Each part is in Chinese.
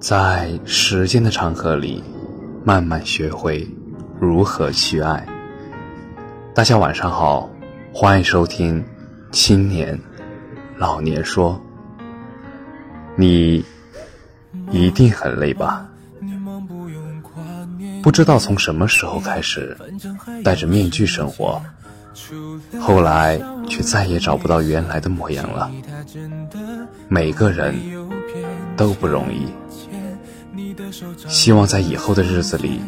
在时间的长河里，慢慢学会如何去爱。大家晚上好，欢迎收听《青年老年说》。你一定很累吧？不知道从什么时候开始，戴着面具生活，后来却再也找不到原来的模样了。每个人都不容易，希望在以后的日子里，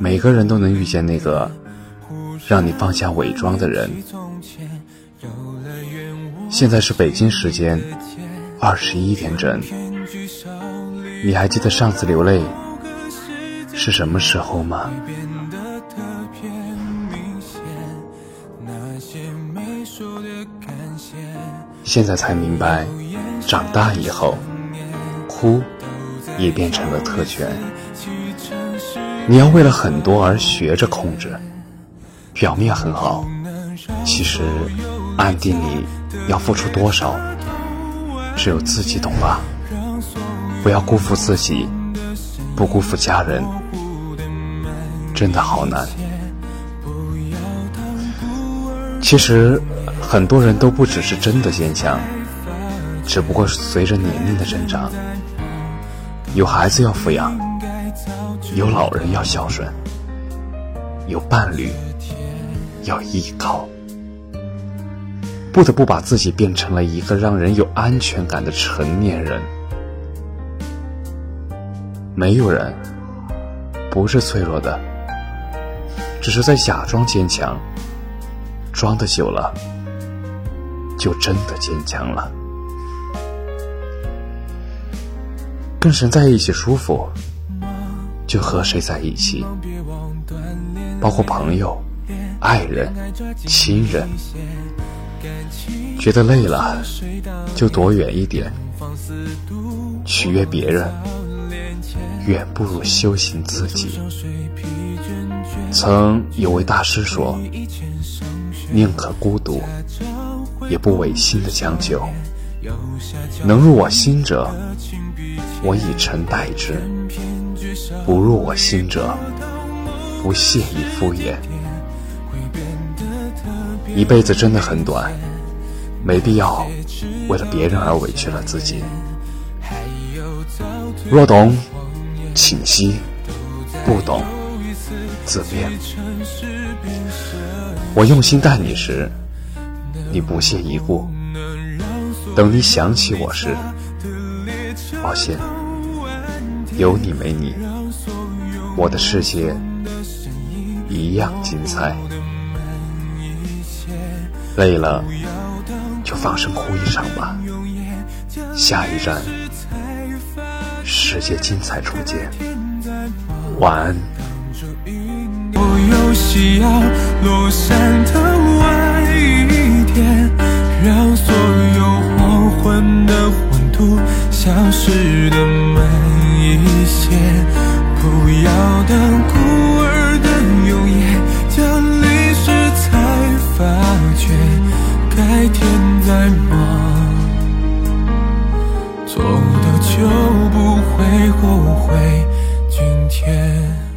每个人都能遇见那个让你放下伪装的人。现在是北京时间二十一点整，你还记得上次流泪？是什么时候吗？现在才明白，长大以后，哭也变成了特权。你要为了很多而学着控制，表面很好，其实暗地里要付出多少，只有自己懂吧。不要辜负自己，不辜负家人。真的好难。其实很多人都不只是真的坚强，只不过是随着年龄的增长，有孩子要抚养，有老人要孝顺，有伴侣要依靠，不得不把自己变成了一个让人有安全感的成年人。没有人不是脆弱的。只是在假装坚强，装的久了，就真的坚强了。跟谁在一起舒服，就和谁在一起，包括朋友、爱人、亲人。觉得累了，就躲远一点。取悦别人，远不如修行自己。曾有位大师说：“宁可孤独，也不违心的将就。能入我心者，我以诚待之；不入我心者，不屑于敷衍。一辈子真的很短，没必要为了别人而委屈了自己。若懂，请息；不懂。”自便。我用心待你时，你不屑一顾；等你想起我时，抱歉，有你没你，我的世界一样精彩。累了，就放声哭一场吧。下一站，世界精彩初见。晚安。有夕阳落山的消失的慢一些。不要等孤儿的永夜降临时才发觉，改天再忙，做的就不会后悔。今天。